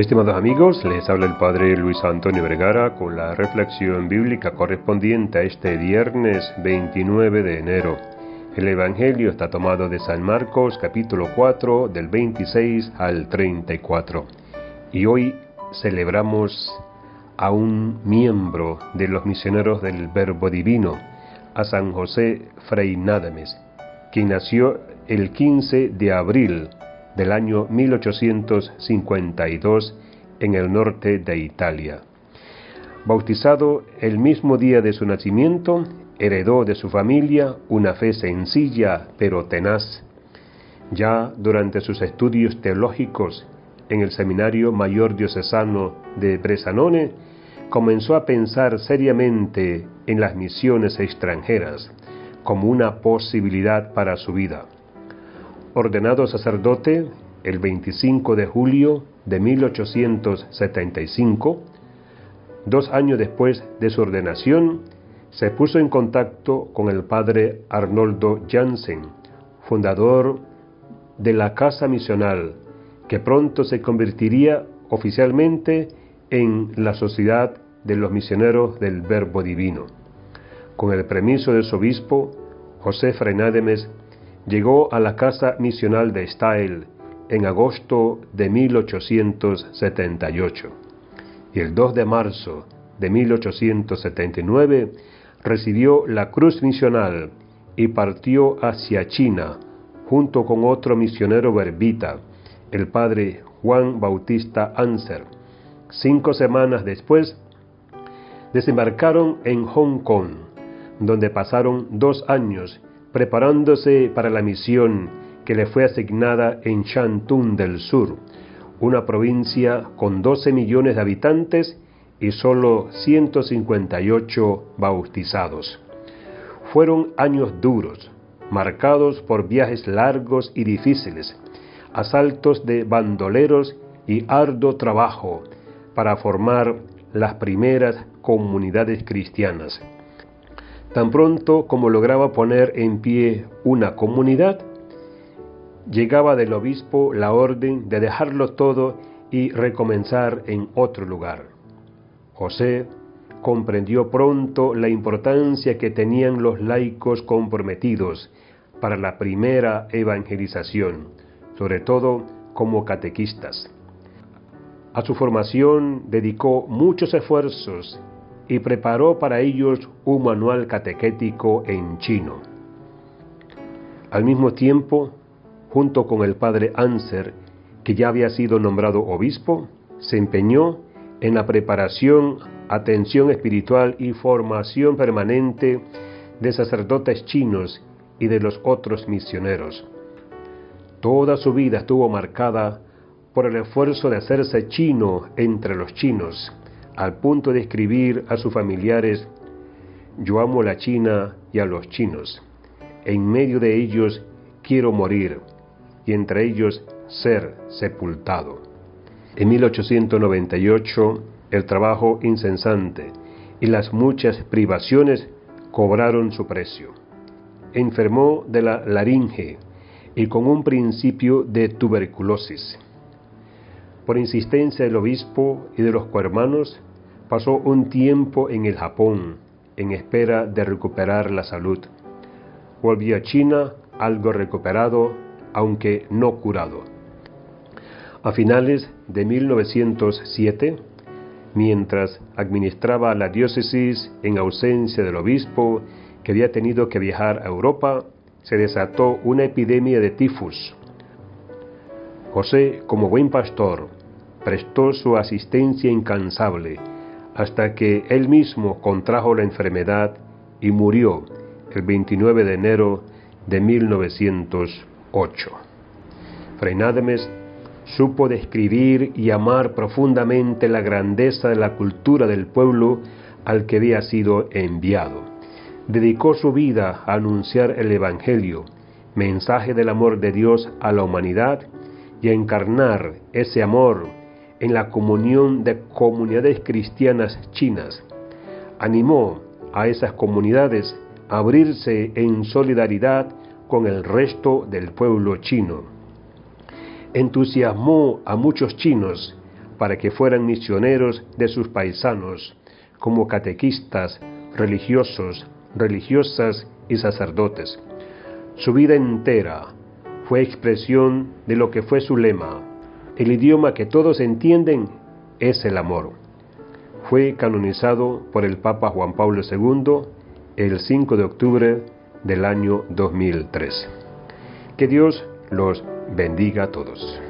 Estimados amigos, les habla el Padre Luis Antonio Vergara con la reflexión bíblica correspondiente a este viernes 29 de enero. El Evangelio está tomado de San Marcos capítulo 4 del 26 al 34. Y hoy celebramos a un miembro de los misioneros del Verbo Divino, a San José Frei Nádames, quien nació el 15 de abril del año 1852 en el norte de Italia. Bautizado el mismo día de su nacimiento, heredó de su familia una fe sencilla pero tenaz. Ya durante sus estudios teológicos en el Seminario Mayor Diocesano de Bresanone, comenzó a pensar seriamente en las misiones extranjeras como una posibilidad para su vida. Ordenado sacerdote el 25 de julio de 1875, dos años después de su ordenación, se puso en contacto con el padre Arnoldo Jansen, fundador de la Casa Misional, que pronto se convertiría oficialmente en la Sociedad de los Misioneros del Verbo Divino. Con el permiso de su obispo, José Frenádemes llegó a la casa misional de Stael en agosto de 1878 y el 2 de marzo de 1879 recibió la cruz misional y partió hacia China junto con otro misionero verbita, el padre Juan Bautista Anser. Cinco semanas después, desembarcaron en Hong Kong, donde pasaron dos años preparándose para la misión que le fue asignada en Shantung del Sur, una provincia con 12 millones de habitantes y solo 158 bautizados. Fueron años duros, marcados por viajes largos y difíciles, asaltos de bandoleros y arduo trabajo para formar las primeras comunidades cristianas. Tan pronto como lograba poner en pie una comunidad, llegaba del obispo la orden de dejarlo todo y recomenzar en otro lugar. José comprendió pronto la importancia que tenían los laicos comprometidos para la primera evangelización, sobre todo como catequistas. A su formación dedicó muchos esfuerzos y preparó para ellos un manual catequético en chino. Al mismo tiempo, junto con el padre Anser, que ya había sido nombrado obispo, se empeñó en la preparación, atención espiritual y formación permanente de sacerdotes chinos y de los otros misioneros. Toda su vida estuvo marcada por el esfuerzo de hacerse chino entre los chinos, al punto de escribir a sus familiares, yo amo la China y a los chinos. En medio de ellos quiero morir y entre ellos ser sepultado. En 1898 el trabajo incesante y las muchas privaciones cobraron su precio. Enfermó de la laringe y con un principio de tuberculosis por insistencia del obispo y de los cohermanos, pasó un tiempo en el Japón en espera de recuperar la salud. Volvió a China algo recuperado, aunque no curado. A finales de 1907, mientras administraba la diócesis en ausencia del obispo que había tenido que viajar a Europa, se desató una epidemia de tifus. José, como buen pastor, prestó su asistencia incansable hasta que él mismo contrajo la enfermedad y murió el 29 de enero de 1908. Freinademes supo describir y amar profundamente la grandeza de la cultura del pueblo al que había sido enviado. Dedicó su vida a anunciar el Evangelio, mensaje del amor de Dios a la humanidad, y a encarnar ese amor en la comunión de comunidades cristianas chinas. Animó a esas comunidades a abrirse en solidaridad con el resto del pueblo chino. Entusiasmó a muchos chinos para que fueran misioneros de sus paisanos, como catequistas, religiosos, religiosas y sacerdotes. Su vida entera fue expresión de lo que fue su lema. El idioma que todos entienden es el amor. Fue canonizado por el Papa Juan Pablo II el 5 de octubre del año 2003. Que Dios los bendiga a todos.